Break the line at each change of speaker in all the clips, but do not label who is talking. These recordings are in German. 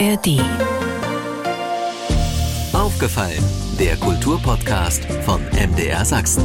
ARD. Aufgefallen, der Kulturpodcast von MDR Sachsen.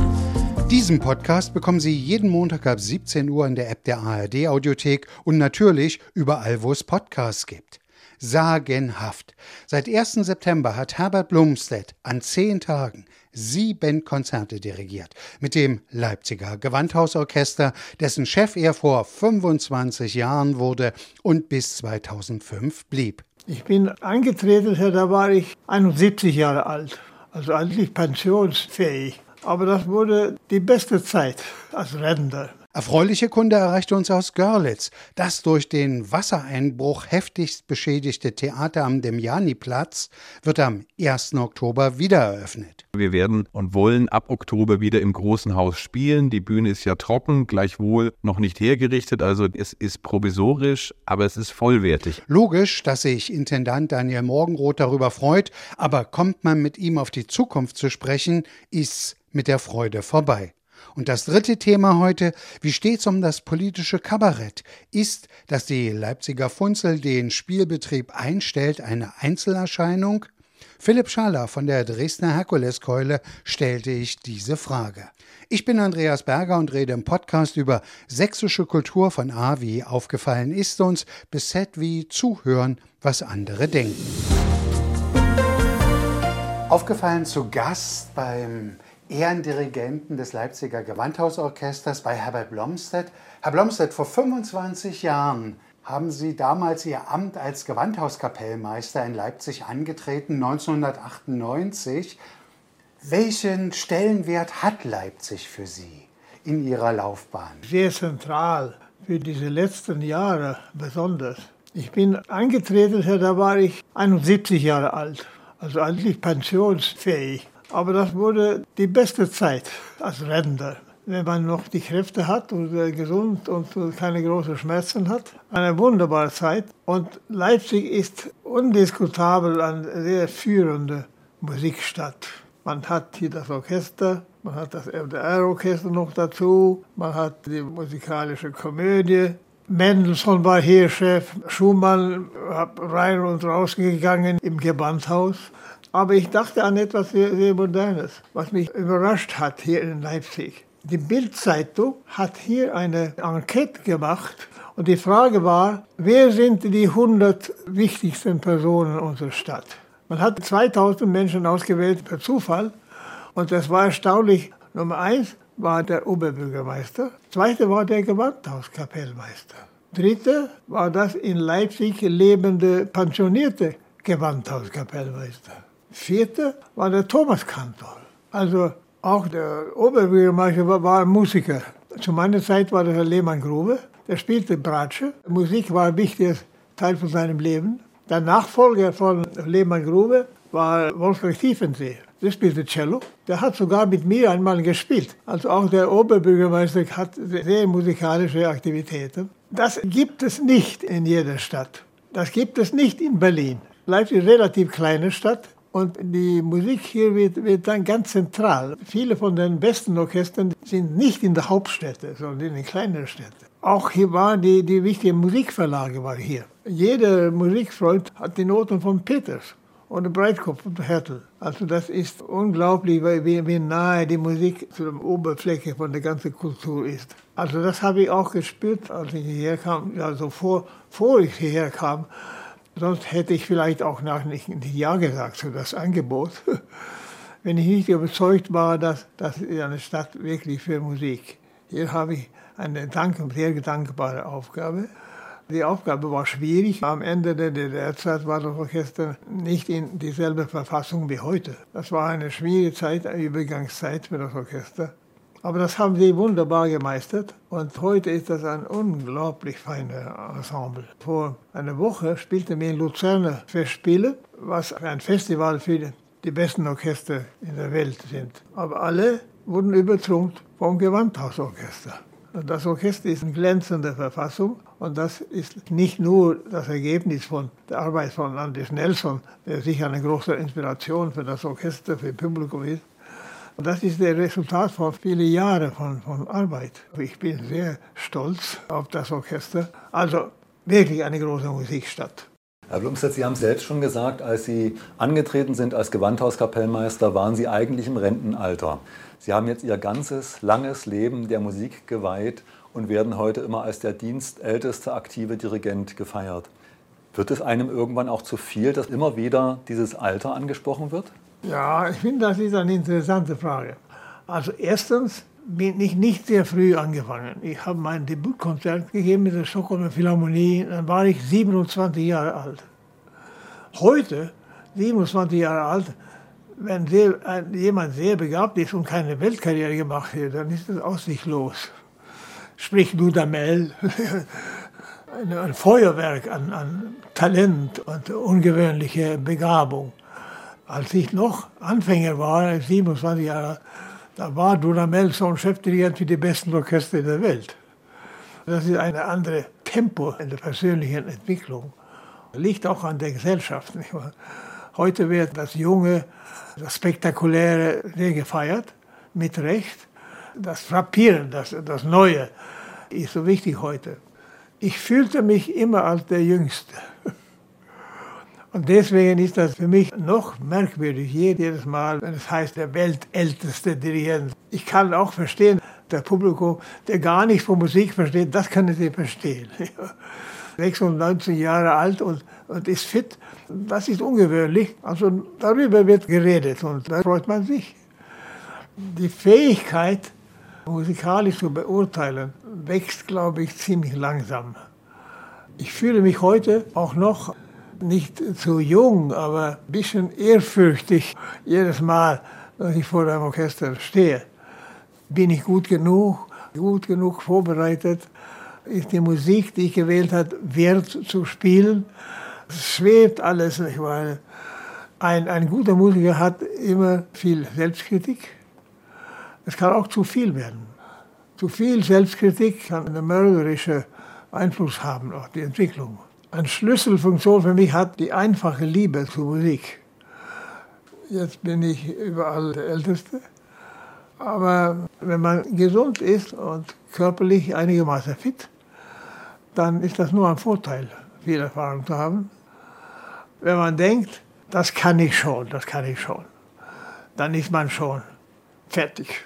Diesen Podcast bekommen Sie jeden Montag ab 17 Uhr in der App der ARD Audiothek und natürlich überall, wo es Podcasts gibt. Sagenhaft. Seit 1. September hat Herbert Blumstedt an zehn Tagen sieben Konzerte dirigiert mit dem Leipziger Gewandhausorchester, dessen Chef er vor 25 Jahren wurde und bis 2005 blieb.
Ich bin angetreten, da war ich 71 Jahre alt, also eigentlich pensionsfähig. Aber das wurde die beste Zeit als Rentner.
Erfreuliche Kunde erreichte uns aus Görlitz. Das durch den Wassereinbruch heftigst beschädigte Theater am Demjaniplatz wird am 1. Oktober wieder eröffnet.
Wir werden und wollen ab Oktober wieder im großen Haus spielen. Die Bühne ist ja trocken, gleichwohl noch nicht hergerichtet. Also es ist provisorisch, aber es ist vollwertig.
Logisch, dass sich Intendant Daniel Morgenroth darüber freut, aber kommt man mit ihm auf die Zukunft zu sprechen, ist mit der Freude vorbei. Und das dritte Thema heute, wie steht's um das politische Kabarett? Ist, dass die Leipziger Funzel den Spielbetrieb einstellt, eine Einzelerscheinung? Philipp Schaller von der Dresdner Herkuleskeule stellte ich diese Frage. Ich bin Andreas Berger und rede im Podcast über sächsische Kultur von A wie aufgefallen ist uns bis Z wie zuhören, was andere denken. Aufgefallen zu Gast beim Ehrendirigenten des Leipziger Gewandhausorchesters bei Herbert Blomstedt. Herr Blomstedt, vor 25 Jahren haben Sie damals Ihr Amt als Gewandhauskapellmeister in Leipzig angetreten, 1998. Welchen Stellenwert hat Leipzig für Sie in Ihrer Laufbahn?
Sehr zentral für diese letzten Jahre besonders. Ich bin angetreten, da war ich 71 Jahre alt, also eigentlich pensionsfähig. Aber das wurde die beste Zeit als Rentner. Wenn man noch die Kräfte hat und äh, gesund und keine großen Schmerzen hat. Eine wunderbare Zeit. Und Leipzig ist undiskutabel eine sehr führende Musikstadt. Man hat hier das Orchester, man hat das MDR-Orchester noch dazu, man hat die musikalische Komödie. Mendelssohn war hier Chef, Schumann hat rein und raus gegangen im Gewandhaus. Aber ich dachte an etwas sehr, sehr Modernes, was mich überrascht hat hier in Leipzig. Die Bildzeitung hat hier eine Enquete gemacht und die Frage war, wer sind die 100 wichtigsten Personen unserer Stadt? Man hat 2000 Menschen ausgewählt per Zufall und das war erstaunlich. Nummer eins war der Oberbürgermeister, zweite war der Gewandhauskapellmeister, dritte war das in Leipzig lebende pensionierte Gewandhauskapellmeister. Vierte war der Thomas Kantor. Also auch der Oberbürgermeister war, war Musiker. Zu meiner Zeit war das Herr Lehmann Grube. Der spielte Bratsche. Musik war ein wichtiger Teil von seinem Leben. Der Nachfolger von Lehmann Grube war Wolfgang Tiefensee. Der spielte Cello. Der hat sogar mit mir einmal gespielt. Also auch der Oberbürgermeister hat sehr musikalische Aktivitäten. Das gibt es nicht in jeder Stadt. Das gibt es nicht in Berlin. Leipzig ist eine relativ kleine Stadt. Und die Musik hier wird, wird dann ganz zentral. Viele von den besten Orchestern sind nicht in der Hauptstädte, sondern in den kleineren Städten. Auch hier waren die, die wichtigen Musikverlage waren hier. Jeder Musikfreund hat die Noten von Peters und Breitkopf und Hertel. Also das ist unglaublich, wie, wie nahe die Musik zu der Oberfläche von der ganzen Kultur ist. Also das habe ich auch gespürt, als ich hierher kam, also vor, vor ich hierher kam. Sonst hätte ich vielleicht auch nach nicht Ja gesagt zu das Angebot, wenn ich nicht überzeugt war, dass das eine Stadt wirklich für Musik. Hier habe ich eine dank sehr dankbare Aufgabe. Die Aufgabe war schwierig. Am Ende der DDR-Zeit war das Orchester nicht in dieselbe Verfassung wie heute. Das war eine schwierige Zeit, eine Übergangszeit für das Orchester. Aber das haben sie wunderbar gemeistert und heute ist das ein unglaublich feines Ensemble. Vor einer Woche spielte wir in Luzern Festspiele, was ein Festival für die besten Orchester in der Welt sind. Aber alle wurden übertrumpft vom Gewandhausorchester. Das Orchester ist in glänzender Verfassung und das ist nicht nur das Ergebnis von der Arbeit von Anders Nelson, der sicher eine große Inspiration für das Orchester, für das Publikum ist, das ist das Resultat von vielen Jahren von, von Arbeit. Ich bin sehr stolz auf das Orchester. Also wirklich eine große Musikstadt.
Herr Blumstedt, Sie haben es selbst schon gesagt, als Sie angetreten sind als Gewandhauskapellmeister, waren Sie eigentlich im Rentenalter. Sie haben jetzt Ihr ganzes langes Leben der Musik geweiht und werden heute immer als der dienstälteste aktive Dirigent gefeiert. Wird es einem irgendwann auch zu viel, dass immer wieder dieses Alter angesprochen wird?
Ja, ich finde, das ist eine interessante Frage. Also erstens bin ich nicht sehr früh angefangen. Ich habe mein Debütkonzert gegeben mit der Stockholmer Philharmonie, dann war ich 27 Jahre alt. Heute, 27 Jahre alt, wenn sehr, jemand sehr begabt ist und keine Weltkarriere gemacht hat, dann ist das aussichtslos. Sprich Dudamel, ein Feuerwerk an, an Talent und ungewöhnliche Begabung. Als ich noch Anfänger war, 27 Jahre da war Dudamel so ein Chefdirigent für die besten Orchester der Welt. Das ist ein anderes Tempo in der persönlichen Entwicklung. Liegt auch an der Gesellschaft. Heute wird das Junge, das Spektakuläre sehr gefeiert, mit Recht. Das Frappieren, das, das Neue ist so wichtig heute. Ich fühlte mich immer als der Jüngste. Und deswegen ist das für mich noch merkwürdig, jedes Mal, wenn es heißt, der weltälteste Dirigent. Ich kann auch verstehen, der Publikum, der gar nichts von Musik versteht, das kann ich verstehen. 96 Jahre alt und, und ist fit, das ist ungewöhnlich. Also darüber wird geredet und da freut man sich. Die Fähigkeit, musikalisch zu beurteilen, wächst, glaube ich, ziemlich langsam. Ich fühle mich heute auch noch nicht zu jung, aber ein bisschen ehrfürchtig jedes Mal, wenn ich vor einem Orchester stehe. Bin ich gut genug, gut genug vorbereitet? Ist die Musik, die ich gewählt habe, wert zu spielen? Es schwebt alles, nicht wahr? Ein, ein guter Musiker hat immer viel Selbstkritik. Es kann auch zu viel werden. Zu viel Selbstkritik kann einen mörderischen Einfluss haben auf die Entwicklung. Eine Schlüsselfunktion für mich hat die einfache Liebe zur Musik. Jetzt bin ich überall der Älteste. Aber wenn man gesund ist und körperlich einigermaßen fit, dann ist das nur ein Vorteil, viel Erfahrung zu haben. Wenn man denkt, das kann ich schon, das kann ich schon, dann ist man schon fertig.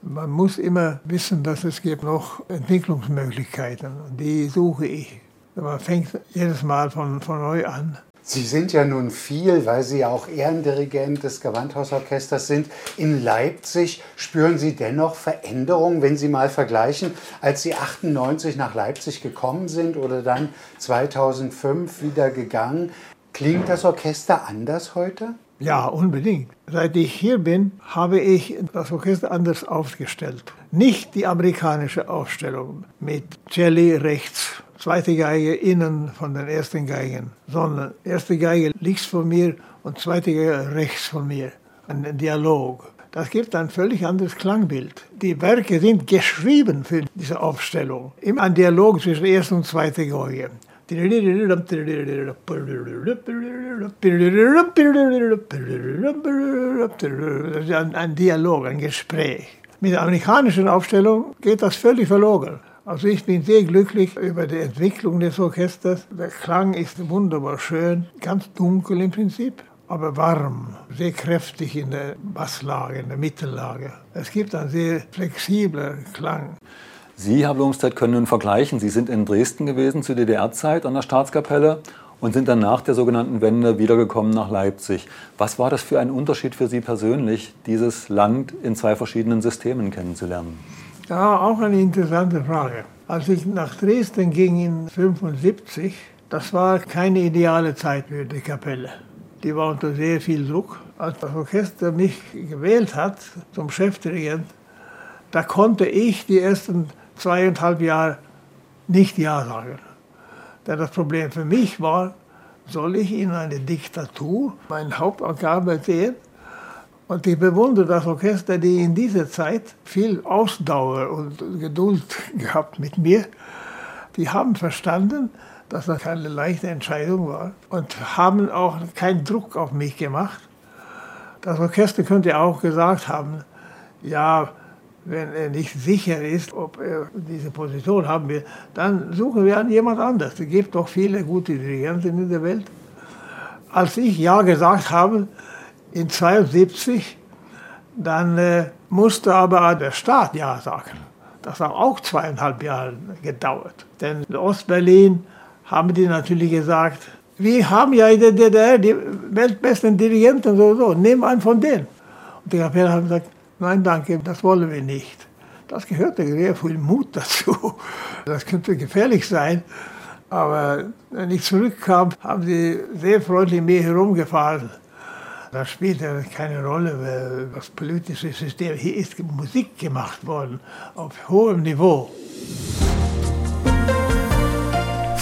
Man muss immer wissen, dass es gibt noch Entwicklungsmöglichkeiten und die suche ich. Man fängt jedes Mal von, von neu an.
Sie sind ja nun viel, weil Sie ja auch Ehrendirigent des Gewandhausorchesters sind. In Leipzig spüren Sie dennoch Veränderungen, wenn Sie mal vergleichen, als Sie 98 nach Leipzig gekommen sind oder dann 2005 wieder gegangen. Klingt das Orchester anders heute?
Ja, unbedingt. Seit ich hier bin, habe ich das Orchester anders aufgestellt. Nicht die amerikanische Aufstellung mit Celli rechts, zweite Geige innen von den ersten Geigen, sondern erste Geige links von mir und zweite Geige rechts von mir. Ein Dialog. Das gibt ein völlig anderes Klangbild. Die Werke sind geschrieben für diese Aufstellung. Immer ein Dialog zwischen erster und zweiter Geige. Ein Dialog, ein Gespräch. Mit der amerikanischen Aufstellung geht das völlig verloren. Also ich bin sehr glücklich über die Entwicklung des Orchesters. Der Klang ist wunderbar schön, ganz dunkel im Prinzip, aber warm, sehr kräftig in der Basslage, in der Mittellage. Es gibt einen sehr flexiblen Klang.
Sie, Herr Blomstedt, können nun vergleichen. Sie sind in Dresden gewesen zur DDR-Zeit an der Staatskapelle und sind dann nach der sogenannten Wende wiedergekommen nach Leipzig. Was war das für ein Unterschied für Sie persönlich, dieses Land in zwei verschiedenen Systemen kennenzulernen?
Ja, auch eine interessante Frage. Als ich nach Dresden ging in 1975, das war keine ideale Zeit für die Kapelle. Die war unter sehr viel Druck. Als das Orchester mich gewählt hat zum Chefdirigent, da konnte ich die ersten zweieinhalb Jahre nicht Ja sagen. Denn das Problem für mich war, soll ich in eine Diktatur meine Hauptaufgabe sehen? Und ich bewundere das Orchester, die in dieser Zeit viel Ausdauer und Geduld gehabt mit mir. Die haben verstanden, dass das keine leichte Entscheidung war und haben auch keinen Druck auf mich gemacht. Das Orchester könnte auch gesagt haben, ja, Wenn er nicht sicher ist, ob er diese Position haben will, dann suchen wir an jemand anders. Es gibt doch viele gute Dirigenten in der Welt. Als ich Ja gesagt habe, in 72, dann äh, musste aber der Staat Ja sagen. Das hat auch zweieinhalb Jahre gedauert. Denn in Ostberlin haben die natürlich gesagt, wir haben ja in der DDR die weltbesten Dirigenten, so, so, nimm einen von denen. Und die Kapelle haben gesagt, nein, danke, das wollen wir nicht. Das gehörte sehr viel Mut dazu. Das könnte gefährlich sein. Aber wenn ich zurückkam, haben sie sehr freundlich mir herumgefahren. Das spielte keine Rolle, weil das politische System. Hier ist Musik gemacht worden auf hohem Niveau.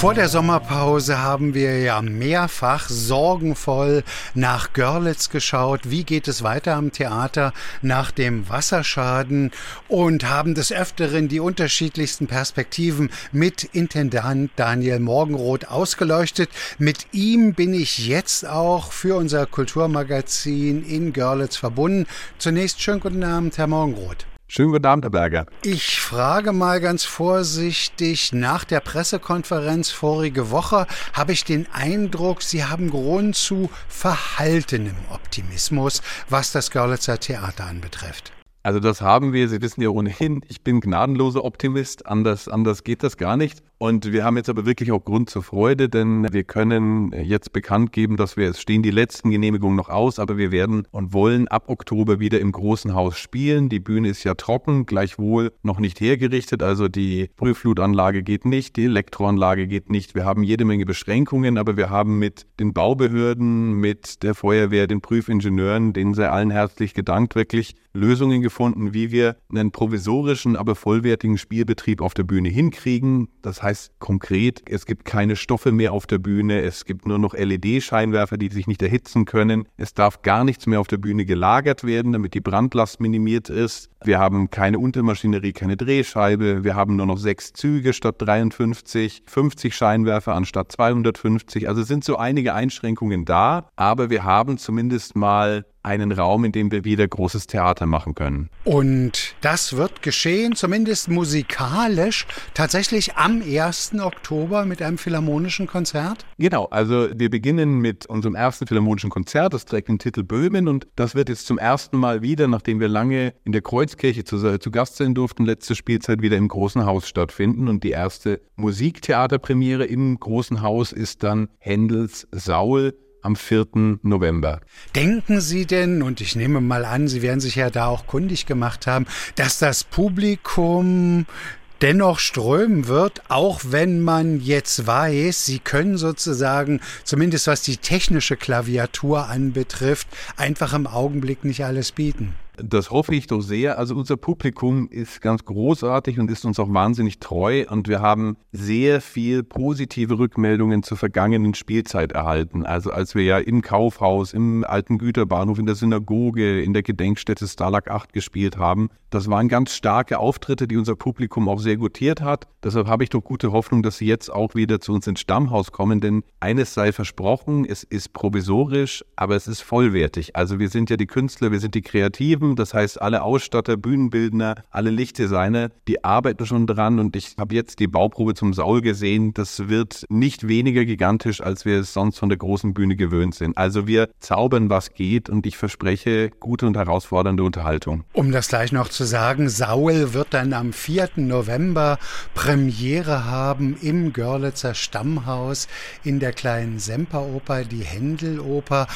Vor der Sommerpause haben wir ja mehrfach sorgenvoll nach Görlitz geschaut. Wie geht es weiter am Theater nach dem Wasserschaden? Und haben des Öfteren die unterschiedlichsten Perspektiven mit Intendant Daniel Morgenroth ausgeleuchtet. Mit ihm bin ich jetzt auch für unser Kulturmagazin in Görlitz verbunden. Zunächst schönen guten Abend, Herr Morgenroth.
Schönen guten Abend, Herr Berger.
Ich frage mal ganz vorsichtig, nach der Pressekonferenz vorige Woche habe ich den Eindruck, Sie haben Grund zu verhaltenem Optimismus, was das Görlitzer Theater anbetrifft.
Also das haben wir, Sie wissen ja ohnehin, ich bin gnadenloser Optimist, anders, anders geht das gar nicht. Und wir haben jetzt aber wirklich auch Grund zur Freude, denn wir können jetzt bekannt geben, dass wir, es stehen die letzten Genehmigungen noch aus, aber wir werden und wollen ab Oktober wieder im großen Haus spielen. Die Bühne ist ja trocken, gleichwohl noch nicht hergerichtet, also die Prüfflutanlage geht nicht, die Elektroanlage geht nicht. Wir haben jede Menge Beschränkungen, aber wir haben mit den Baubehörden, mit der Feuerwehr, den Prüfingenieuren, denen sei allen herzlich gedankt, wirklich Lösungen gefunden, wie wir einen provisorischen, aber vollwertigen Spielbetrieb auf der Bühne hinkriegen. Das heißt, heißt konkret, es gibt keine Stoffe mehr auf der Bühne, es gibt nur noch LED-Scheinwerfer, die sich nicht erhitzen können. Es darf gar nichts mehr auf der Bühne gelagert werden, damit die Brandlast minimiert ist. Wir haben keine Untermaschinerie, keine Drehscheibe. Wir haben nur noch sechs Züge statt 53, 50 Scheinwerfer anstatt 250. Also sind so einige Einschränkungen da, aber wir haben zumindest mal einen Raum, in dem wir wieder großes Theater machen können.
Und das wird geschehen, zumindest musikalisch, tatsächlich am 1. Oktober mit einem philharmonischen Konzert?
Genau, also wir beginnen mit unserem ersten philharmonischen Konzert, das trägt den Titel Böhmen und das wird jetzt zum ersten Mal wieder, nachdem wir lange in der Kreuzkirche zu, zu Gast sein durften, letzte Spielzeit wieder im Großen Haus stattfinden und die erste Musiktheaterpremiere im Großen Haus ist dann Händels Saul am 4. November.
Denken Sie denn, und ich nehme mal an, Sie werden sich ja da auch kundig gemacht haben, dass das Publikum dennoch strömen wird, auch wenn man jetzt weiß, sie können sozusagen, zumindest was die technische Klaviatur anbetrifft, einfach im Augenblick nicht alles bieten.
Das hoffe ich doch sehr. Also unser Publikum ist ganz großartig und ist uns auch wahnsinnig treu und wir haben sehr viel positive Rückmeldungen zur vergangenen Spielzeit erhalten. Also als wir ja im Kaufhaus, im alten Güterbahnhof, in der Synagoge, in der Gedenkstätte Stalag 8 gespielt haben, das waren ganz starke Auftritte, die unser Publikum auch sehr gutiert hat. Deshalb habe ich doch gute Hoffnung, dass sie jetzt auch wieder zu uns ins Stammhaus kommen, denn eines sei versprochen, es ist provisorisch, aber es ist vollwertig. Also wir sind ja die Künstler, wir sind die Kreativen, Das heißt alle Ausstatter, Bühnenbildner, alle Lichtdesigner, die arbeiten schon dran und ich habe jetzt die Bauprobe zum Saul gesehen. Das wird nicht weniger gigantisch, als wir es sonst von der großen Bühne gewöhnt sind. Also wir zaubern, was geht und ich verspreche gute und herausfordernde Unterhaltung.
Um das gleich noch zu sagen, Saul wird dann am 4. November Premiere haben im Görlitzer Stammhaus in der kleinen Semperoper, die Händeloper.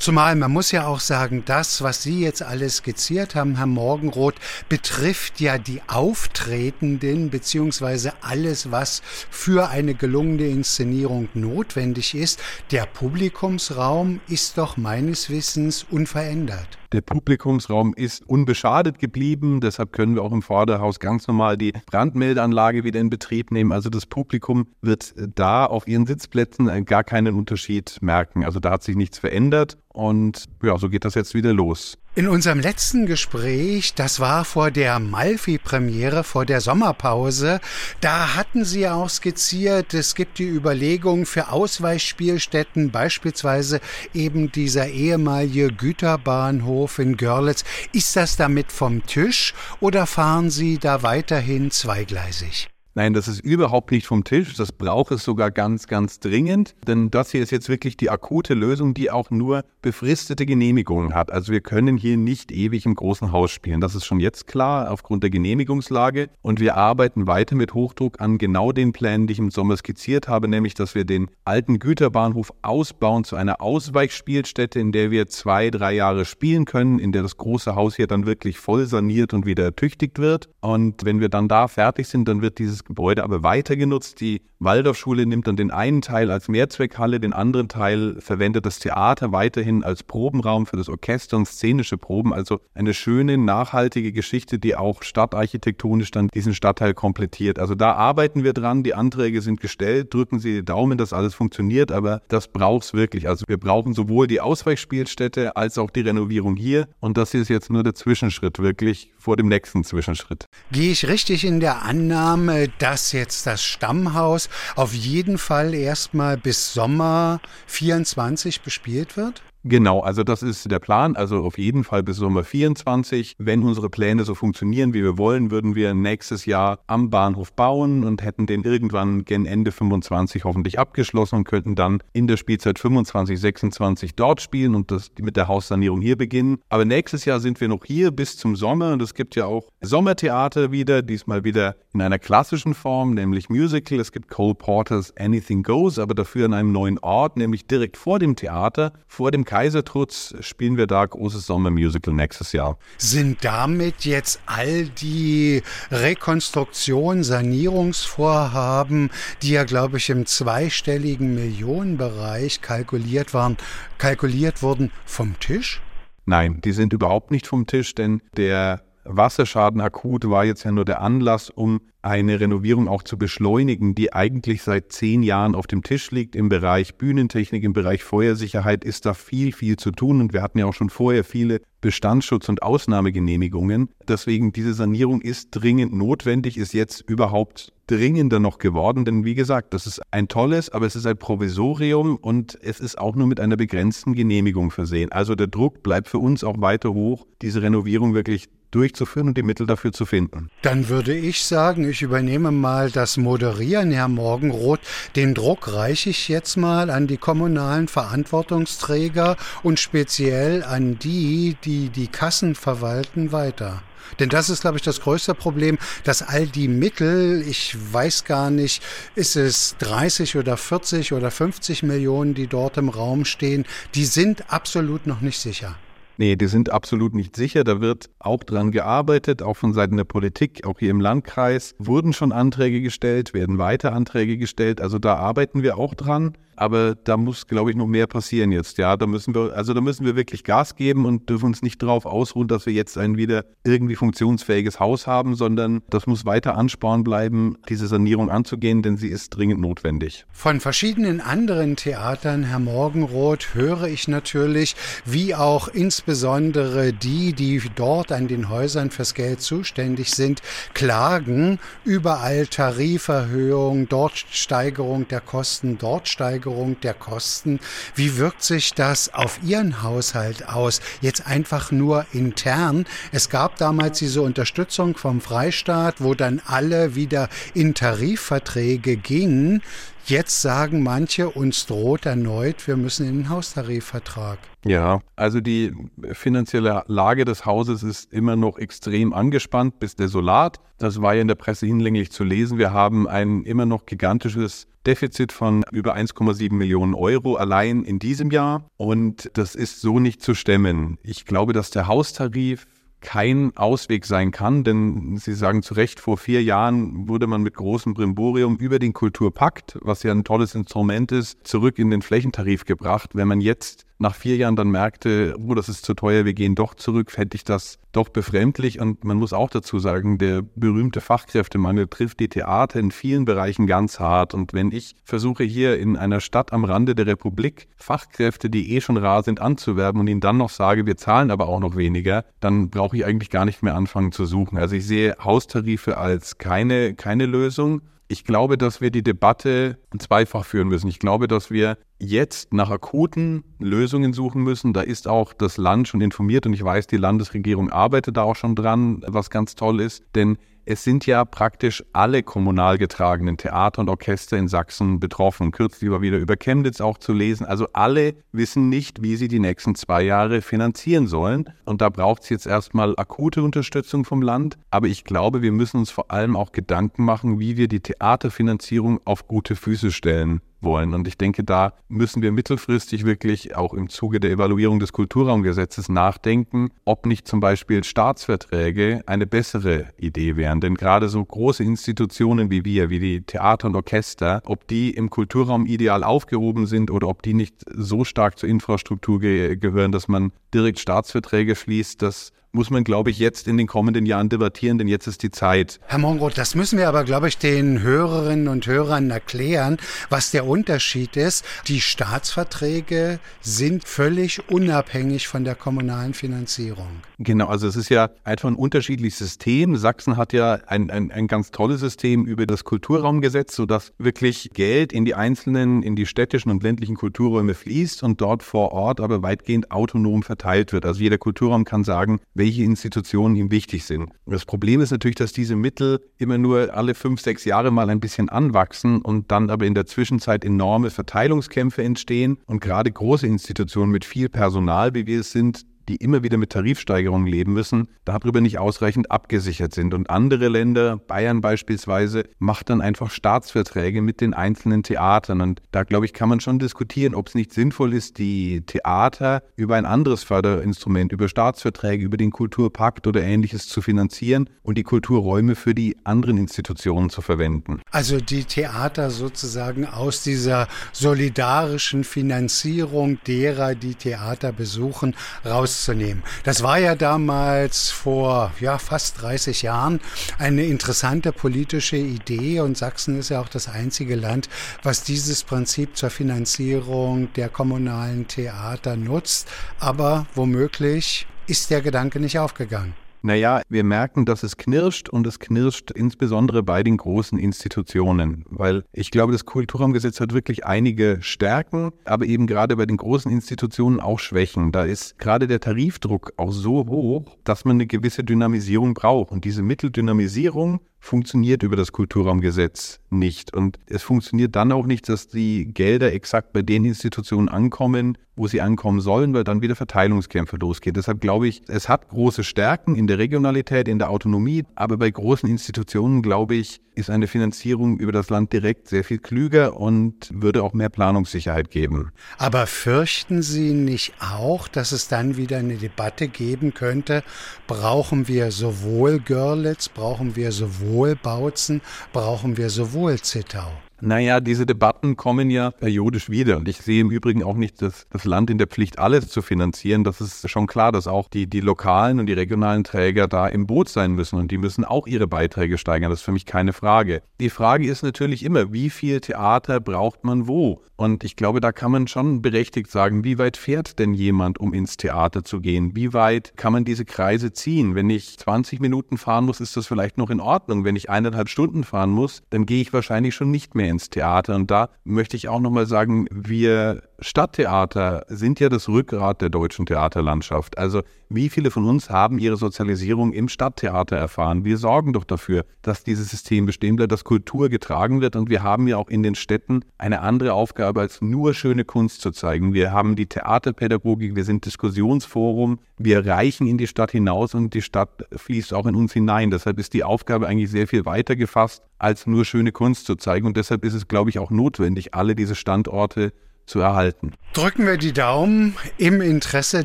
Zumal man muss ja auch sagen, das, was Sie jetzt alles skizziert haben, Herr Morgenroth, betrifft ja die Auftretenden beziehungsweise alles, was für eine gelungene Inszenierung notwendig ist. Der Publikumsraum ist doch meines Wissens unverändert.
Der Publikumsraum ist unbeschadet geblieben. Deshalb können wir auch im Vorderhaus ganz normal die Brandmeldeanlage wieder in Betrieb nehmen. Also das Publikum wird da auf ihren Sitzplätzen gar keinen Unterschied merken. Also da hat sich nichts verändert. Und ja, so geht das jetzt wieder los.
In unserem letzten Gespräch, das war vor der Malfi-Premiere, vor der Sommerpause, da hatten Sie auch skizziert, es gibt die Überlegung für Ausweichspielstätten, beispielsweise eben dieser ehemalige Güterbahnhof in Görlitz. Ist das damit vom Tisch oder fahren Sie da weiterhin zweigleisig?
Nein, das ist überhaupt nicht vom Tisch. Das braucht es sogar ganz, ganz dringend. Denn das hier ist jetzt wirklich die akute Lösung, die auch nur befristete Genehmigungen hat. Also wir können hier nicht ewig im großen Haus spielen. Das ist schon jetzt klar aufgrund der Genehmigungslage. Und wir arbeiten weiter mit Hochdruck an genau den Plänen, die ich im Sommer skizziert habe, nämlich dass wir den alten Güterbahnhof ausbauen zu einer Ausweichspielstätte, in der wir zwei, drei Jahre spielen können, in der das große Haus hier dann wirklich voll saniert und wieder ertüchtigt wird. Und wenn wir dann da fertig sind, dann wird dieses dieses Gebäude aber weiter genutzt. Die Waldorfschule nimmt dann den einen Teil als Mehrzweckhalle, den anderen Teil verwendet das Theater weiterhin als Probenraum für das Orchester und szenische Proben. Also eine schöne, nachhaltige Geschichte, die auch stadtarchitektonisch dann diesen Stadtteil komplettiert. Also da arbeiten wir dran. Die Anträge sind gestellt. Drücken Sie die Daumen, dass alles funktioniert. Aber das braucht es wirklich. Also wir brauchen sowohl die Ausweichspielstätte als auch die Renovierung hier. Und das ist jetzt nur der Zwischenschritt wirklich vor dem nächsten Zwischenschritt.
Gehe ich richtig in der Annahme, dass jetzt das Stammhaus auf jeden Fall erstmal bis Sommer 24 bespielt wird?
Genau, also das ist der Plan. Also auf jeden Fall bis Sommer 24. Wenn unsere Pläne so funktionieren, wie wir wollen, würden wir nächstes Jahr am Bahnhof bauen und hätten den irgendwann gen Ende 25 hoffentlich abgeschlossen und könnten dann in der Spielzeit 25, 26 dort spielen und das mit der Haussanierung hier beginnen. Aber nächstes Jahr sind wir noch hier bis zum Sommer und es gibt ja auch Sommertheater wieder, diesmal wieder in einer klassischen Form, nämlich Musical. Es gibt Cole Porters Anything Goes, aber dafür an einem neuen Ort, nämlich direkt vor dem Theater, vor dem Kaisertrutz spielen wir da großes Sommermusical nächstes Jahr.
Sind damit jetzt all die Rekonstruktion, Sanierungsvorhaben, die ja, glaube ich, im zweistelligen Millionenbereich kalkuliert waren, kalkuliert wurden, vom Tisch?
Nein, die sind überhaupt nicht vom Tisch, denn der Wasserschaden akut war jetzt ja nur der Anlass, um eine Renovierung auch zu beschleunigen, die eigentlich seit zehn Jahren auf dem Tisch liegt. Im Bereich Bühnentechnik, im Bereich Feuersicherheit ist da viel, viel zu tun. Und wir hatten ja auch schon vorher viele Bestandsschutz- und Ausnahmegenehmigungen. Deswegen diese Sanierung ist dringend notwendig, ist jetzt überhaupt dringender noch geworden. Denn wie gesagt, das ist ein tolles, aber es ist ein Provisorium und es ist auch nur mit einer begrenzten Genehmigung versehen. Also der Druck bleibt für uns auch weiter hoch, diese Renovierung wirklich durchzuführen und die Mittel dafür zu finden.
Dann würde ich sagen, ich übernehme mal das Moderieren, Herr Morgenroth. Den Druck reiche ich jetzt mal an die kommunalen Verantwortungsträger und speziell an die, die die Kassen verwalten, weiter. Denn das ist, glaube ich, das größte Problem, dass all die Mittel, ich weiß gar nicht, ist es 30 oder 40 oder 50 Millionen, die dort im Raum stehen, die sind absolut noch nicht sicher.
Nee, die sind absolut nicht sicher. Da wird auch dran gearbeitet, auch von Seiten der Politik, auch hier im Landkreis wurden schon Anträge gestellt, werden weiter Anträge gestellt. Also da arbeiten wir auch dran aber da muss, glaube ich, noch mehr passieren jetzt. Ja, da müssen wir, also da müssen wir wirklich Gas geben und dürfen uns nicht darauf ausruhen, dass wir jetzt ein wieder irgendwie funktionsfähiges Haus haben, sondern das muss weiter Ansporn bleiben, diese Sanierung anzugehen, denn sie ist dringend notwendig.
Von verschiedenen anderen Theatern, Herr Morgenroth, höre ich natürlich, wie auch insbesondere die, die dort an den Häusern fürs Geld zuständig sind, klagen überall Tariferhöhung, dort Steigerung der Kosten, dort Steigerung der Kosten. Wie wirkt sich das auf Ihren Haushalt aus? Jetzt einfach nur intern. Es gab damals diese Unterstützung vom Freistaat, wo dann alle wieder in Tarifverträge gingen. Jetzt sagen manche, uns droht erneut, wir müssen in den Haustarifvertrag.
Ja, also die finanzielle Lage des Hauses ist immer noch extrem angespannt bis desolat. Das war ja in der Presse hinlänglich zu lesen. Wir haben ein immer noch gigantisches Defizit von über 1,7 Millionen Euro allein in diesem Jahr. Und das ist so nicht zu stemmen. Ich glaube, dass der Haustarif kein Ausweg sein kann, denn Sie sagen zu Recht, vor vier Jahren wurde man mit großem Brimborium über den Kulturpakt, was ja ein tolles Instrument ist, zurück in den Flächentarif gebracht. Wenn man jetzt nach vier Jahren dann merkte, oh, das ist zu teuer, wir gehen doch zurück, fände ich das doch befremdlich. Und man muss auch dazu sagen, der berühmte Fachkräftemangel trifft die Theater in vielen Bereichen ganz hart. Und wenn ich versuche hier in einer Stadt am Rande der Republik Fachkräfte, die eh schon rar sind, anzuwerben und ihnen dann noch sage, wir zahlen aber auch noch weniger, dann brauche ich eigentlich gar nicht mehr anfangen zu suchen. Also ich sehe Haustarife als keine, keine Lösung. Ich glaube, dass wir die Debatte zweifach führen müssen. Ich glaube, dass wir jetzt nach akuten Lösungen suchen müssen. Da ist auch das Land schon informiert und ich weiß, die Landesregierung arbeitet da auch schon dran, was ganz toll ist. Denn es sind ja praktisch alle kommunal getragenen Theater und Orchester in Sachsen betroffen. Kürzlich war wieder über Chemnitz auch zu lesen. Also alle wissen nicht, wie sie die nächsten zwei Jahre finanzieren sollen. Und da braucht es jetzt erstmal akute Unterstützung vom Land. Aber ich glaube, wir müssen uns vor allem auch Gedanken machen, wie wir die Theaterfinanzierung auf gute Füße stellen wollen. Und ich denke, da müssen wir mittelfristig wirklich auch im Zuge der Evaluierung des Kulturraumgesetzes nachdenken, ob nicht zum Beispiel Staatsverträge eine bessere Idee wären. Denn gerade so große Institutionen wie wir, wie die Theater und Orchester, ob die im Kulturraum ideal aufgehoben sind oder ob die nicht so stark zur Infrastruktur ge gehören, dass man direkt Staatsverträge schließt, das muss man, glaube ich, jetzt in den kommenden Jahren debattieren, denn jetzt ist die Zeit.
Herr Mongroth, das müssen wir aber, glaube ich, den Hörerinnen und Hörern erklären, was der Unterschied ist. Die Staatsverträge sind völlig unabhängig von der kommunalen Finanzierung.
Genau, also es ist ja einfach ein unterschiedliches System. Sachsen hat ja ein, ein, ein ganz tolles System über das Kulturraumgesetz, sodass wirklich Geld in die einzelnen, in die städtischen und ländlichen Kulturräume fließt und dort vor Ort aber weitgehend autonom verteilt wird. Also jeder Kulturraum kann sagen, welche Institutionen ihm wichtig sind. Das Problem ist natürlich, dass diese Mittel immer nur alle fünf, sechs Jahre mal ein bisschen anwachsen und dann aber in der Zwischenzeit enorme Verteilungskämpfe entstehen. Und gerade große Institutionen mit viel Personal, wie wir es sind, die immer wieder mit Tarifsteigerungen leben müssen, darüber nicht ausreichend abgesichert sind. Und andere Länder, Bayern beispielsweise, macht dann einfach Staatsverträge mit den einzelnen Theatern. Und da, glaube ich, kann man schon diskutieren, ob es nicht sinnvoll ist, die Theater über ein anderes Förderinstrument, über Staatsverträge, über den Kulturpakt oder ähnliches zu finanzieren und die Kulturräume für die anderen Institutionen zu verwenden.
Also die Theater sozusagen aus dieser solidarischen Finanzierung derer, die Theater besuchen, raus rauszunehmen. Das war ja damals vor ja, fast 30 Jahren eine interessante politische Idee und Sachsen ist ja auch das einzige Land, was dieses Prinzip zur Finanzierung der kommunalen Theater nutzt. Aber womöglich ist der Gedanke nicht aufgegangen.
Naja, wir merken, dass es knirscht und es knirscht insbesondere bei den großen Institutionen, weil ich glaube, das Kulturraumgesetz hat wirklich einige Stärken, aber eben gerade bei den großen Institutionen auch Schwächen. Da ist gerade der Tarifdruck auch so hoch, dass man eine gewisse Dynamisierung braucht. Und diese Mitteldynamisierung funktioniert über das Kulturraumgesetz nicht. Und es funktioniert dann auch nicht, dass die Gelder exakt bei den Institutionen ankommen, wo sie ankommen sollen, weil dann wieder Verteilungskämpfe losgehen. Deshalb glaube ich, es hat große Stärken in der Regionalität, in der Autonomie, aber bei großen Institutionen, glaube ich, ist eine Finanzierung über das Land direkt sehr viel klüger und würde auch mehr Planungssicherheit geben.
Aber fürchten Sie nicht auch, dass es dann wieder eine Debatte geben könnte, brauchen wir sowohl Görlitz, brauchen wir sowohl Bautzen, brauchen wir sowohl Zittau?
Naja, diese Debatten kommen ja periodisch wieder. Und ich sehe im Übrigen auch nicht das, das Land in der Pflicht, alles zu finanzieren. Das ist schon klar, dass auch die, die lokalen und die regionalen Träger da im Boot sein müssen. Und die müssen auch ihre Beiträge steigern. Das ist für mich keine Frage. Die Frage ist natürlich immer, wie viel Theater braucht man wo? Und ich glaube, da kann man schon berechtigt sagen, wie weit fährt denn jemand, um ins Theater zu gehen? Wie weit kann man diese Kreise ziehen? Wenn ich 20 Minuten fahren muss, ist das vielleicht noch in Ordnung. Wenn ich eineinhalb Stunden fahren muss, dann gehe ich wahrscheinlich schon nicht mehr ins Theater. Und da möchte ich auch nochmal sagen, wir Stadttheater sind ja das Rückgrat der deutschen Theaterlandschaft. Also wie viele von uns haben ihre Sozialisierung im Stadttheater erfahren? Wir sorgen doch dafür, dass dieses System bestehen bleibt, dass Kultur getragen wird. Und wir haben ja auch in den Städten eine andere Aufgabe, als nur schöne Kunst zu zeigen. Wir haben die Theaterpädagogik, wir sind Diskussionsforum, wir reichen in die Stadt hinaus und die Stadt fließt auch in uns hinein. Deshalb ist die Aufgabe eigentlich sehr viel weiter gefasst, als nur schöne Kunst zu zeigen. Und deshalb ist es, glaube ich, auch notwendig, alle diese Standorte zu erhalten.
Drücken wir die Daumen im Interesse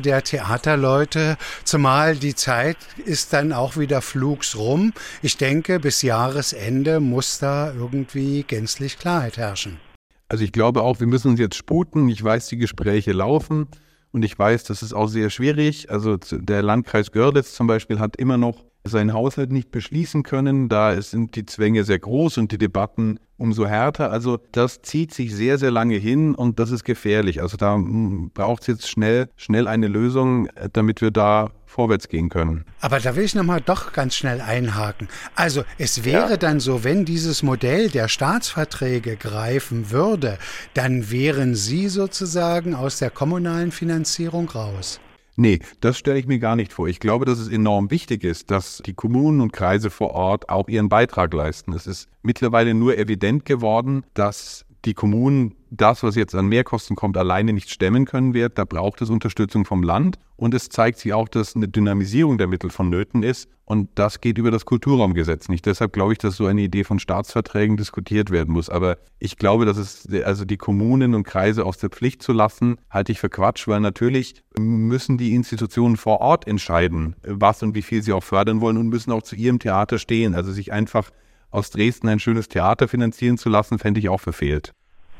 der Theaterleute, zumal die Zeit ist dann auch wieder flugs rum. Ich denke, bis Jahresende muss da irgendwie gänzlich Klarheit herrschen.
Also ich glaube auch, wir müssen uns jetzt sputen. Ich weiß, die Gespräche laufen. Und ich weiß, das ist auch sehr schwierig. Also der Landkreis Görlitz zum Beispiel hat immer noch seinen Haushalt nicht beschließen können. Da sind die Zwänge sehr groß und die Debatten umso härter. Also das zieht sich sehr, sehr lange hin und das ist gefährlich. Also da hm, braucht es jetzt schnell, schnell eine Lösung, äh, damit wir da vorwärts gehen können.
Aber da will ich nochmal doch ganz schnell einhaken. Also es wäre ja. dann so, wenn dieses Modell der Staatsverträge greifen würde, dann wären Sie sozusagen aus der kommunalen Finanzierung raus.
Nee, das stelle ich mir gar nicht vor. Ich glaube, dass es enorm wichtig ist, dass die Kommunen und Kreise vor Ort auch ihren Beitrag leisten. Es ist mittlerweile nur evident geworden, dass die Kommunen das, was jetzt an Mehrkosten kommt, alleine nicht stemmen können wird. Da braucht es Unterstützung vom Land. Und es zeigt sich auch, dass eine Dynamisierung der Mittel vonnöten ist. Und das geht über das Kulturraumgesetz nicht. Deshalb glaube ich, dass so eine Idee von Staatsverträgen diskutiert werden muss. Aber ich glaube, dass es, also die Kommunen und Kreise aus der Pflicht zu lassen, halte ich für Quatsch, weil natürlich müssen die Institutionen vor Ort entscheiden, was und wie viel sie auch fördern wollen und müssen auch zu ihrem Theater stehen. Also sich einfach aus Dresden ein schönes Theater finanzieren zu lassen, fände ich auch verfehlt.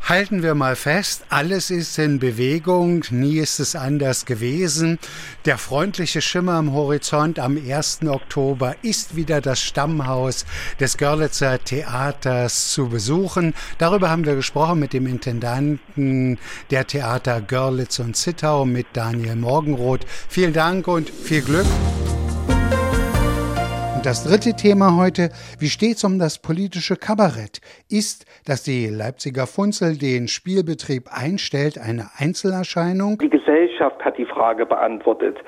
Halten wir mal fest, alles ist in Bewegung, nie ist es anders gewesen. Der freundliche Schimmer am Horizont am 1. Oktober ist wieder das Stammhaus des Görlitzer Theaters zu besuchen. Darüber haben wir gesprochen mit dem Intendanten der Theater Görlitz und Zittau, mit Daniel Morgenroth. Vielen Dank und viel Glück das dritte Thema heute, wie steht's um das politische Kabarett? Ist, dass die Leipziger Funzel den Spielbetrieb einstellt, eine Einzelerscheinung?
Die Gesellschaft hat die Frage beantwortet.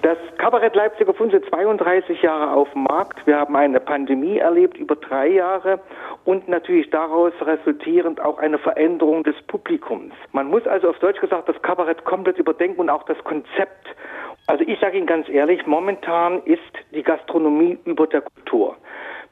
Das Kabarett Leipziger Funzel 32 Jahre auf dem Markt. Wir haben eine Pandemie erlebt über drei Jahre und natürlich daraus resultierend auch eine Veränderung des Publikums. Man muss also auf Deutsch gesagt das Kabarett komplett überdenken und auch das Konzept. Also ich sage Ihnen ganz ehrlich, momentan ist die Gastronomie über der Kultur.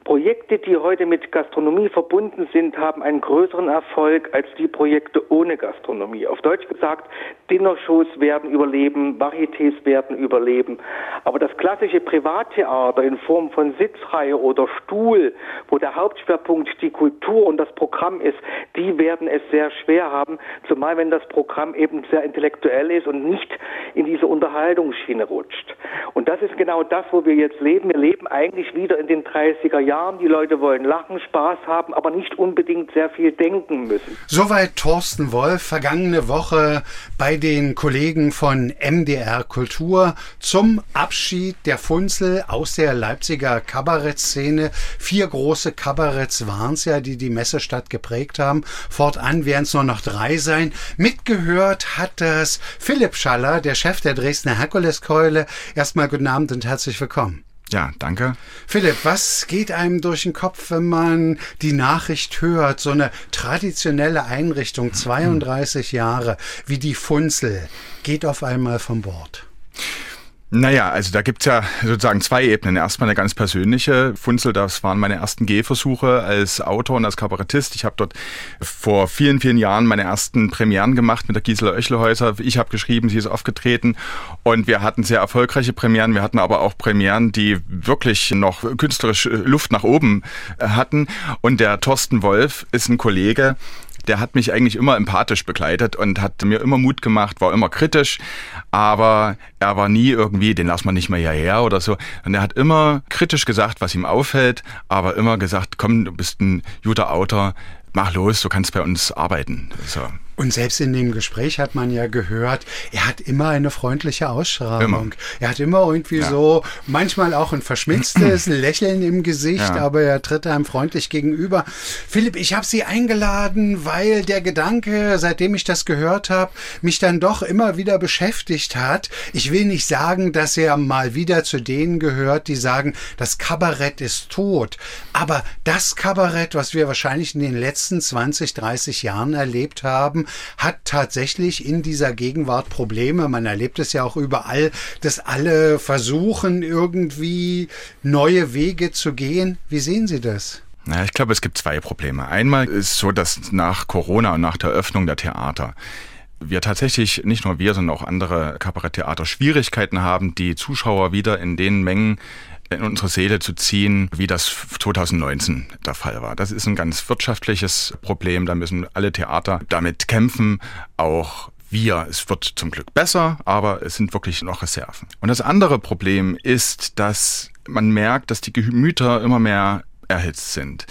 Projekte, die heute mit Gastronomie verbunden sind, haben einen größeren Erfolg als die Projekte ohne Gastronomie. Auf Deutsch gesagt, Dinnershows werden überleben, Varietés werden überleben. Aber das klassische Privattheater in Form von Sitzreihe oder Stuhl, wo der Hauptschwerpunkt die Kultur und das Programm ist, die werden es sehr schwer haben, zumal wenn das Programm eben sehr intellektuell ist und nicht in diese Unterhaltungsschiene rutscht. Und das ist genau das, wo wir jetzt leben. Wir leben eigentlich wieder in den 30er Jahren. Die Leute wollen lachen, Spaß haben, aber nicht unbedingt sehr viel denken müssen.
Soweit Thorsten Wolf vergangene Woche bei den Kollegen von MDR Kultur zum Abschied der Funzel aus der Leipziger Kabarettszene. Vier große Kabaretts waren es ja, die die Messestadt geprägt haben. Fortan werden es nur noch drei sein. Mitgehört hat das Philipp Schaller, der Chef der Dresdner Herkuleskeule. Erstmal guten Abend und herzlich willkommen.
Ja, danke.
Philipp, was geht einem durch den Kopf, wenn man die Nachricht hört, so eine traditionelle Einrichtung, 32 Jahre, wie die Funzel, geht auf einmal vom Bord?
Naja, also da gibt's ja sozusagen zwei Ebenen. Erstmal eine ganz persönliche. Funzel, das waren meine ersten Gehversuche als Autor und als Kabarettist. Ich habe dort vor vielen, vielen Jahren meine ersten Premieren gemacht mit der Gisela Oechlehäuser. Ich habe geschrieben, sie ist aufgetreten und wir hatten sehr erfolgreiche Premieren. Wir hatten aber auch Premieren, die wirklich noch künstlerisch Luft nach oben hatten. Und der Thorsten Wolf ist ein Kollege, der hat mich eigentlich immer empathisch begleitet und hat mir immer Mut gemacht, war immer kritisch, aber er war nie irgendwie, den lassen wir nicht mehr hierher oder so. Und er hat immer kritisch gesagt, was ihm auffällt, aber immer gesagt, komm, du bist ein guter Autor, mach los, du kannst bei uns arbeiten. So.
Und selbst in dem Gespräch hat man ja gehört, er hat immer eine freundliche Ausstrahlung. Immer. Er hat immer irgendwie ja. so, manchmal auch ein verschmitztes Lächeln im Gesicht, ja. aber er tritt einem freundlich gegenüber. Philipp, ich habe Sie eingeladen, weil der Gedanke, seitdem ich das gehört habe, mich dann doch immer wieder beschäftigt hat. Ich will nicht sagen, dass er mal wieder zu denen gehört, die sagen, das Kabarett ist tot. Aber das Kabarett, was wir wahrscheinlich in den letzten 20, 30 Jahren erlebt haben, hat tatsächlich in dieser Gegenwart Probleme. Man erlebt es ja auch überall, dass alle versuchen, irgendwie neue Wege zu gehen. Wie sehen Sie das?
Ja, ich glaube, es gibt zwei Probleme. Einmal ist so, dass nach Corona und nach der Öffnung der Theater wir tatsächlich, nicht nur wir, sondern auch andere Kabaretttheater Schwierigkeiten haben, die Zuschauer wieder in den Mengen in unsere Seele zu ziehen, wie das 2019 der Fall war. Das ist ein ganz wirtschaftliches Problem. Da müssen alle Theater damit kämpfen, auch wir. Es wird zum Glück besser, aber es sind wirklich noch Reserven. Und das andere Problem ist, dass man merkt, dass die Gemüter immer mehr erhitzt sind.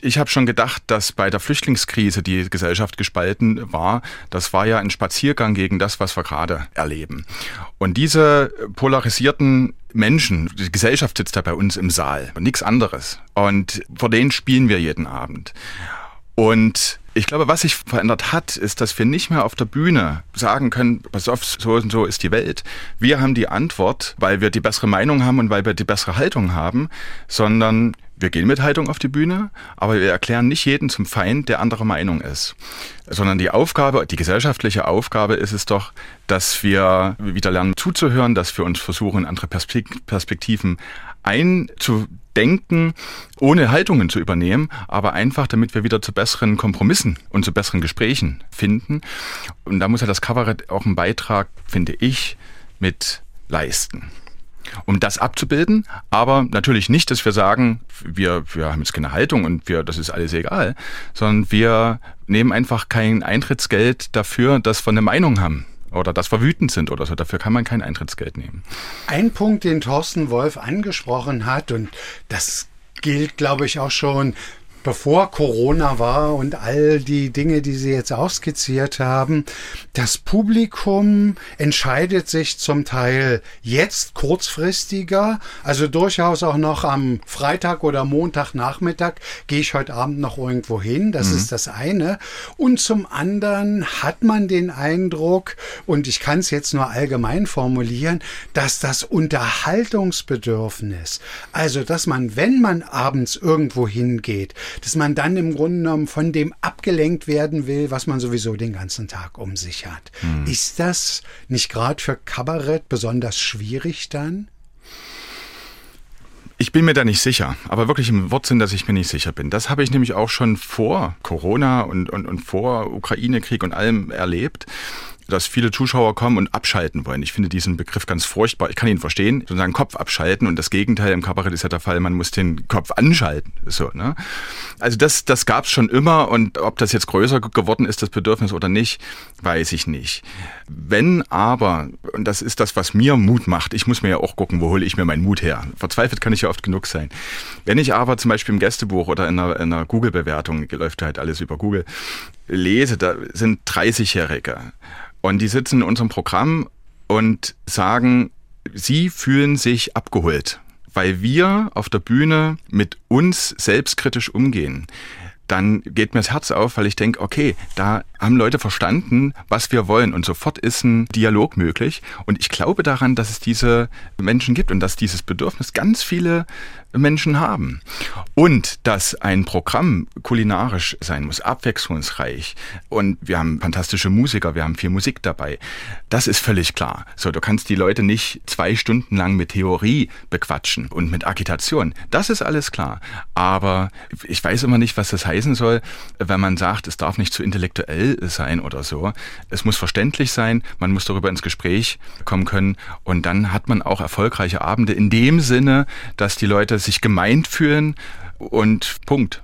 Ich habe schon gedacht, dass bei der Flüchtlingskrise die Gesellschaft gespalten war. Das war ja ein Spaziergang gegen das, was wir gerade erleben. Und diese polarisierten Menschen, die Gesellschaft sitzt da bei uns im Saal und nichts anderes. Und vor denen spielen wir jeden Abend. Und ich glaube, was sich verändert hat, ist, dass wir nicht mehr auf der Bühne sagen können, pass auf, so und so ist die Welt. Wir haben die Antwort, weil wir die bessere Meinung haben und weil wir die bessere Haltung haben, sondern wir gehen mit Haltung auf die Bühne, aber wir erklären nicht jeden zum Feind, der anderer Meinung ist. Sondern die Aufgabe, die gesellschaftliche Aufgabe ist es doch, dass wir wieder lernen zuzuhören, dass wir uns versuchen, andere Perspektiven einzudenken, ohne Haltungen zu übernehmen, aber einfach, damit wir wieder zu besseren Kompromissen und zu besseren Gesprächen finden. Und da muss ja das Kabarett auch einen Beitrag, finde ich, mit leisten um das abzubilden, aber natürlich nicht, dass wir sagen, wir, wir haben jetzt keine Haltung und wir, das ist alles egal, sondern wir nehmen einfach kein Eintrittsgeld dafür, dass wir eine Meinung haben oder dass wir wütend sind oder so. Dafür kann man kein Eintrittsgeld nehmen.
Ein Punkt, den Thorsten Wolf angesprochen hat, und das gilt, glaube ich, auch schon bevor Corona war und all die Dinge, die Sie jetzt auch skizziert haben. Das Publikum entscheidet sich zum Teil jetzt kurzfristiger, also durchaus auch noch am Freitag oder Montagnachmittag gehe ich heute Abend noch irgendwo hin. Das mhm. ist das eine. Und zum anderen hat man den Eindruck, und ich kann es jetzt nur allgemein formulieren, dass das Unterhaltungsbedürfnis, also dass man, wenn man abends irgendwo hingeht, dass man dann im Grunde genommen von dem abgelenkt werden will, was man sowieso den ganzen Tag um sich hat. Hm. Ist das nicht gerade für Kabarett besonders schwierig dann?
Ich bin mir da nicht sicher, aber wirklich im Wortsinn, dass ich mir nicht sicher bin. Das habe ich nämlich auch schon vor Corona und, und, und vor Ukraine-Krieg und allem erlebt dass viele Zuschauer kommen und abschalten wollen. Ich finde diesen Begriff ganz furchtbar. Ich kann ihn verstehen, sozusagen Kopf abschalten und das Gegenteil im Kabarett ist ja der Fall, man muss den Kopf anschalten. So, ne? Also das, das gab es schon immer und ob das jetzt größer geworden ist, das Bedürfnis oder nicht, weiß ich nicht. Wenn aber, und das ist das, was mir Mut macht, ich muss mir ja auch gucken, wo hole ich mir meinen Mut her. Verzweifelt kann ich ja oft genug sein. Wenn ich aber zum Beispiel im Gästebuch oder in einer, einer Google-Bewertung, läuft halt alles über Google, lese, da sind 30-Jährige und die sitzen in unserem Programm und sagen, sie fühlen sich abgeholt, weil wir auf der Bühne mit uns selbstkritisch umgehen. Dann geht mir das Herz auf, weil ich denke, okay, da haben Leute verstanden, was wir wollen. Und sofort ist ein Dialog möglich. Und ich glaube daran, dass es diese Menschen gibt und dass dieses Bedürfnis ganz viele Menschen haben. Und dass ein Programm kulinarisch sein muss, abwechslungsreich. Und wir haben fantastische Musiker, wir haben viel Musik dabei. Das ist völlig klar. So, du kannst die Leute nicht zwei Stunden lang mit Theorie bequatschen und mit Agitation. Das ist alles klar. Aber ich weiß immer nicht, was das heißen soll, wenn man sagt, es darf nicht zu intellektuell sein oder so. Es muss verständlich sein, man muss darüber ins Gespräch kommen können und dann hat man auch erfolgreiche Abende in dem Sinne, dass die Leute sich gemeint fühlen und Punkt.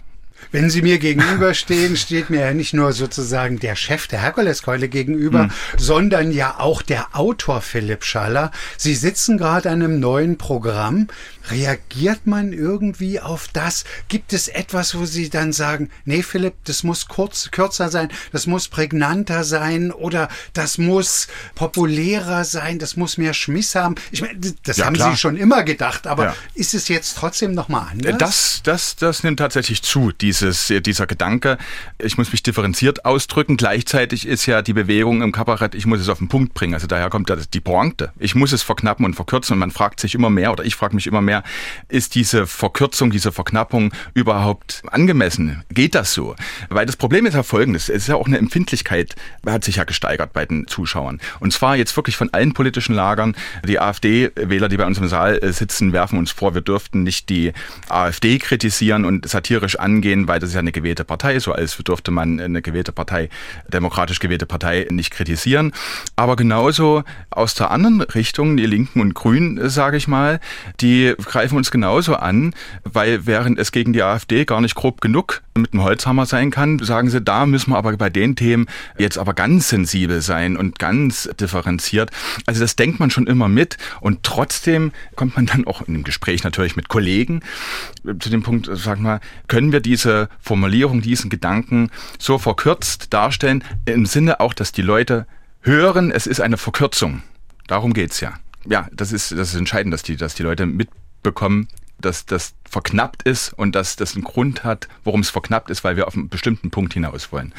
Wenn Sie mir gegenüberstehen, steht mir ja nicht nur sozusagen der Chef der Herkuleskeule gegenüber, hm. sondern ja auch der Autor Philipp Schaller. Sie sitzen gerade an einem neuen Programm. Reagiert man irgendwie auf das? Gibt es etwas, wo Sie dann sagen, nee, Philipp, das muss kurz, kürzer sein, das muss prägnanter sein oder das muss populärer sein, das muss mehr Schmiss haben? Ich meine, das ja, haben klar. Sie schon immer gedacht, aber ja. ist es jetzt trotzdem nochmal anders?
Das, das, das nimmt tatsächlich zu, dieses, dieser Gedanke. Ich muss mich differenziert ausdrücken. Gleichzeitig ist ja die Bewegung im Kabarett, ich muss es auf den Punkt bringen. Also daher kommt die Pointe. Ich muss es verknappen und verkürzen und man fragt sich immer mehr oder ich frage mich immer mehr, ist diese Verkürzung, diese Verknappung überhaupt angemessen? Geht das so? Weil das Problem ist ja folgendes, es ist ja auch eine Empfindlichkeit, hat sich ja gesteigert bei den Zuschauern. Und zwar jetzt wirklich von allen politischen Lagern. Die AfD-Wähler, die bei uns im Saal äh, sitzen, werfen uns vor, wir dürften nicht die AfD kritisieren und satirisch angehen, weil das ist ja eine gewählte Partei, so als dürfte man eine gewählte Partei, demokratisch gewählte Partei nicht kritisieren. Aber genauso aus der anderen Richtung, die Linken und Grünen, sage ich mal, die greifen uns genauso an, weil während es gegen die AfD gar nicht grob genug mit einem Holzhammer sein kann, sagen sie, da müssen wir aber bei den Themen jetzt aber ganz sensibel sein und ganz differenziert. Also das denkt man schon immer mit und trotzdem kommt man dann auch in einem Gespräch natürlich mit Kollegen zu dem Punkt, sag mal, können wir diese Formulierung, diesen Gedanken so verkürzt darstellen, im Sinne auch, dass die Leute hören, es ist eine Verkürzung. Darum geht's ja. Ja, das ist, das ist entscheidend, dass die, dass die Leute mitbekommen, dass das verknappt ist und dass das einen Grund hat, warum es verknappt ist, weil wir auf einen bestimmten Punkt hinaus wollen.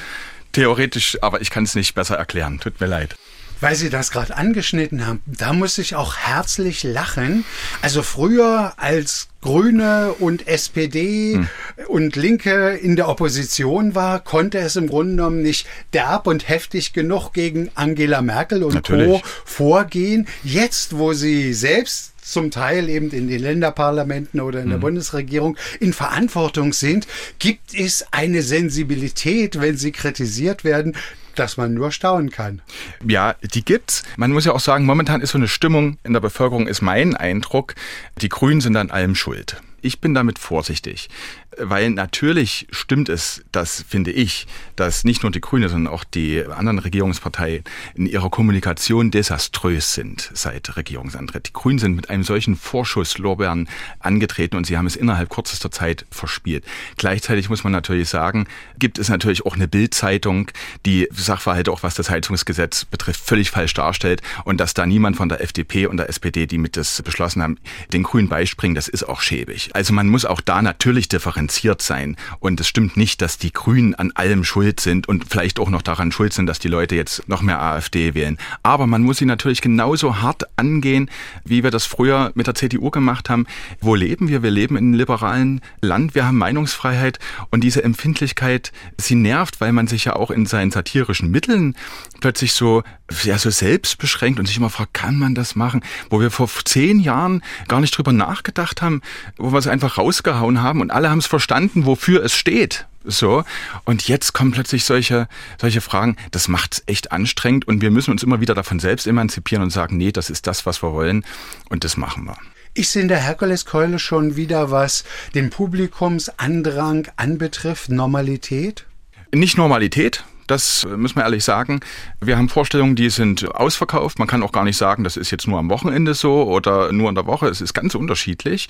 Theoretisch, aber ich kann es nicht besser erklären. Tut mir leid.
Weil Sie das gerade angeschnitten haben, da muss ich auch herzlich lachen. Also früher als Grüne und SPD hm. und Linke in der Opposition war, konnte es im Grunde genommen nicht derb und heftig genug gegen Angela Merkel und Natürlich. Co. vorgehen. Jetzt, wo sie selbst zum Teil eben in den Länderparlamenten oder in der mhm. Bundesregierung in Verantwortung sind, gibt es eine Sensibilität, wenn sie kritisiert werden, dass man nur staunen kann.
Ja, die gibt's. Man muss ja auch sagen, momentan ist so eine Stimmung in der Bevölkerung, ist mein Eindruck, die Grünen sind an allem schuld. Ich bin damit vorsichtig, weil natürlich stimmt es, das finde ich, dass nicht nur die Grüne, sondern auch die anderen Regierungsparteien in ihrer Kommunikation desaströs sind seit Regierungsantritt. Die Grünen sind mit einem solchen Vorschusslorbeeren angetreten und sie haben es innerhalb kürzester Zeit verspielt. Gleichzeitig muss man natürlich sagen, gibt es natürlich auch eine Bildzeitung, die Sachverhalte auch was das Heizungsgesetz betrifft, völlig falsch darstellt und dass da niemand von der FDP und der SPD, die mit das beschlossen haben, den Grünen beispringen, das ist auch schäbig. Also man muss auch da natürlich differenziert sein. Und es stimmt nicht, dass die Grünen an allem schuld sind und vielleicht auch noch daran schuld sind, dass die Leute jetzt noch mehr AfD wählen. Aber man muss sie natürlich genauso hart angehen, wie wir das früher mit der CDU gemacht haben. Wo leben wir? Wir leben in einem liberalen Land. Wir haben Meinungsfreiheit und diese Empfindlichkeit, sie nervt, weil man sich ja auch in seinen satirischen Mitteln plötzlich so, ja, so selbst beschränkt und sich immer fragt, kann man das machen? Wo wir vor zehn Jahren gar nicht drüber nachgedacht haben, wo wir es einfach rausgehauen haben und alle haben es verstanden, wofür es steht. So. Und jetzt kommen plötzlich solche, solche Fragen. Das macht es echt anstrengend und wir müssen uns immer wieder davon selbst emanzipieren und sagen, nee, das ist das, was wir wollen und das machen wir.
Ist in der Herkuleskeule schon wieder was den Publikumsandrang anbetrifft, Normalität?
Nicht Normalität, das müssen wir ehrlich sagen. Wir haben Vorstellungen, die sind ausverkauft. Man kann auch gar nicht sagen, das ist jetzt nur am Wochenende so oder nur in der Woche. Es ist ganz unterschiedlich.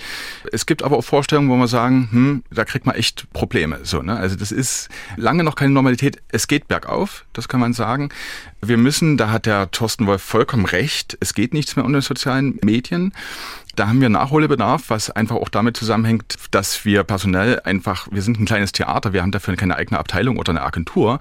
Es gibt aber auch Vorstellungen, wo wir sagen, hm, da kriegt man echt Probleme. So, ne? Also das ist lange noch keine Normalität. Es geht bergauf, das kann man sagen. Wir müssen, da hat der Thorsten Wolf vollkommen recht, es geht nichts mehr unter sozialen Medien. Da haben wir Nachholbedarf, was einfach auch damit zusammenhängt, dass wir personell einfach, wir sind ein kleines Theater, wir haben dafür keine eigene Abteilung oder eine Agentur.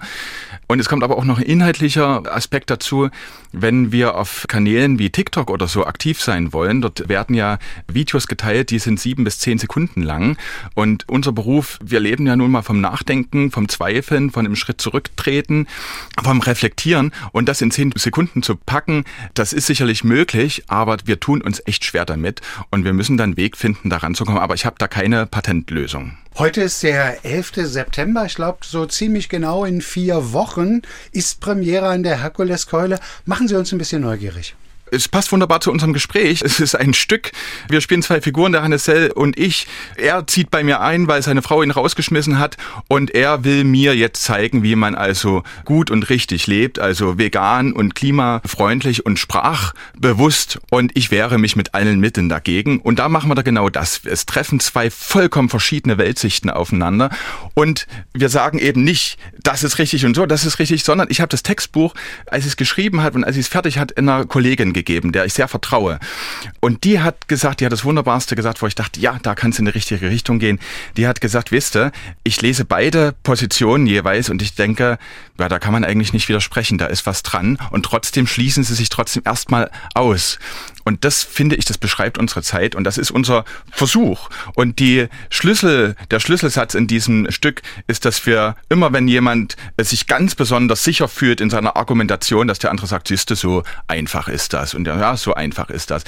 Und es kommt aber auch noch ein inhaltlicher Aspekt dazu, wenn wir auf Kanälen wie TikTok oder so aktiv sein wollen. Dort werden ja Videos geteilt, die sind sieben bis zehn Sekunden lang. Und unser Beruf, wir leben ja nun mal vom Nachdenken, vom Zweifeln, von einem Schritt zurücktreten, vom Reflektieren. Und das in zehn Sekunden zu packen, das ist sicherlich möglich, aber wir tun uns echt schwer damit und wir müssen dann Weg finden, da ranzukommen. Aber ich habe da keine Patentlösung.
Heute ist der 11. September, ich glaube so ziemlich genau in vier Wochen ist Premiere an der Herkuleskeule. Machen Sie uns ein bisschen neugierig.
Es passt wunderbar zu unserem Gespräch. Es ist ein Stück. Wir spielen zwei Figuren, der Hannes Sell und ich. Er zieht bei mir ein, weil seine Frau ihn rausgeschmissen hat und er will mir jetzt zeigen, wie man also gut und richtig lebt, also vegan und klimafreundlich und sprachbewusst und ich wehre mich mit allen Mitteln dagegen und da machen wir da genau das. Es treffen zwei vollkommen verschiedene Weltsichten aufeinander und wir sagen eben nicht, das ist richtig und so, das ist richtig, sondern ich habe das Textbuch, als ich es geschrieben hat und als ich es fertig hat, einer Kollegin gegeben, der ich sehr vertraue. Und die hat gesagt, die hat das Wunderbarste gesagt, wo ich dachte, ja, da kann es in die richtige Richtung gehen. Die hat gesagt, wisst ihr, ich lese beide Positionen jeweils und ich denke, ja, da kann man eigentlich nicht widersprechen, da ist was dran und trotzdem schließen sie sich trotzdem erstmal aus. Und das finde ich, das beschreibt unsere Zeit und das ist unser Versuch. Und die Schlüssel, der Schlüsselsatz in diesem Stück ist, dass wir immer, wenn jemand sich ganz besonders sicher fühlt in seiner Argumentation, dass der andere sagt, siehste, so einfach ist das. Und ja, so einfach ist das.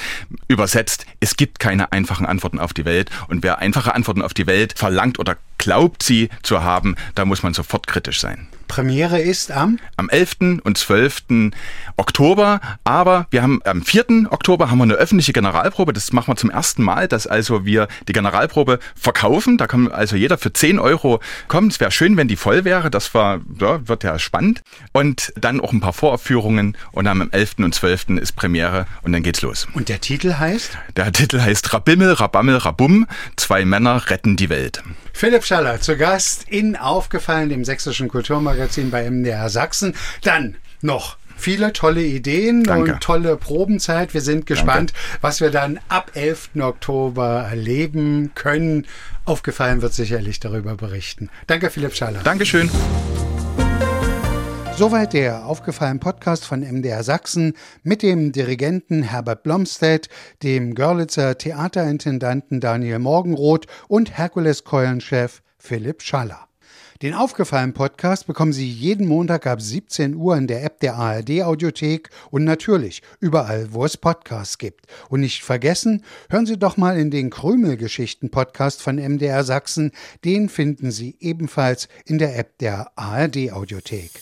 Übersetzt, es gibt keine einfachen Antworten auf die Welt. Und wer einfache Antworten auf die Welt verlangt oder glaubt sie zu haben, da muss man sofort kritisch sein.
Premiere ist am?
Am 11. und 12. Oktober. Aber wir haben am 4. Oktober haben wir eine öffentliche Generalprobe. Das machen wir zum ersten Mal, dass also wir die Generalprobe verkaufen. Da kann also jeder für 10 Euro kommen. Es wäre schön, wenn die voll wäre. Das war, ja, wird ja spannend. Und dann auch ein paar Voraufführungen. Und dann am 11. und 12. ist Premiere und dann geht's los.
Und der Titel heißt?
Der Titel heißt Rabimmel, Rabammel, Rabum. Zwei Männer retten die Welt.
Philipp Schaller zu Gast in Aufgefallen, dem sächsischen Kulturmagazin bei MDR Sachsen. Dann noch viele tolle Ideen
Danke.
und tolle Probenzeit. Wir sind gespannt,
Danke.
was wir dann ab 11. Oktober erleben können. Aufgefallen wird sicherlich darüber berichten. Danke, Philipp Schaller.
Dankeschön.
Soweit der aufgefallen Podcast von MDR Sachsen mit dem Dirigenten Herbert Blomstedt, dem Görlitzer Theaterintendanten Daniel Morgenroth und Herkules-Keulen-Chef Philipp Schaller. Den aufgefallen Podcast bekommen Sie jeden Montag ab 17 Uhr in der App der ARD Audiothek und natürlich überall, wo es Podcasts gibt. Und nicht vergessen, hören Sie doch mal in den Krümelgeschichten Podcast von MDR Sachsen. Den finden Sie ebenfalls in der App der ARD Audiothek.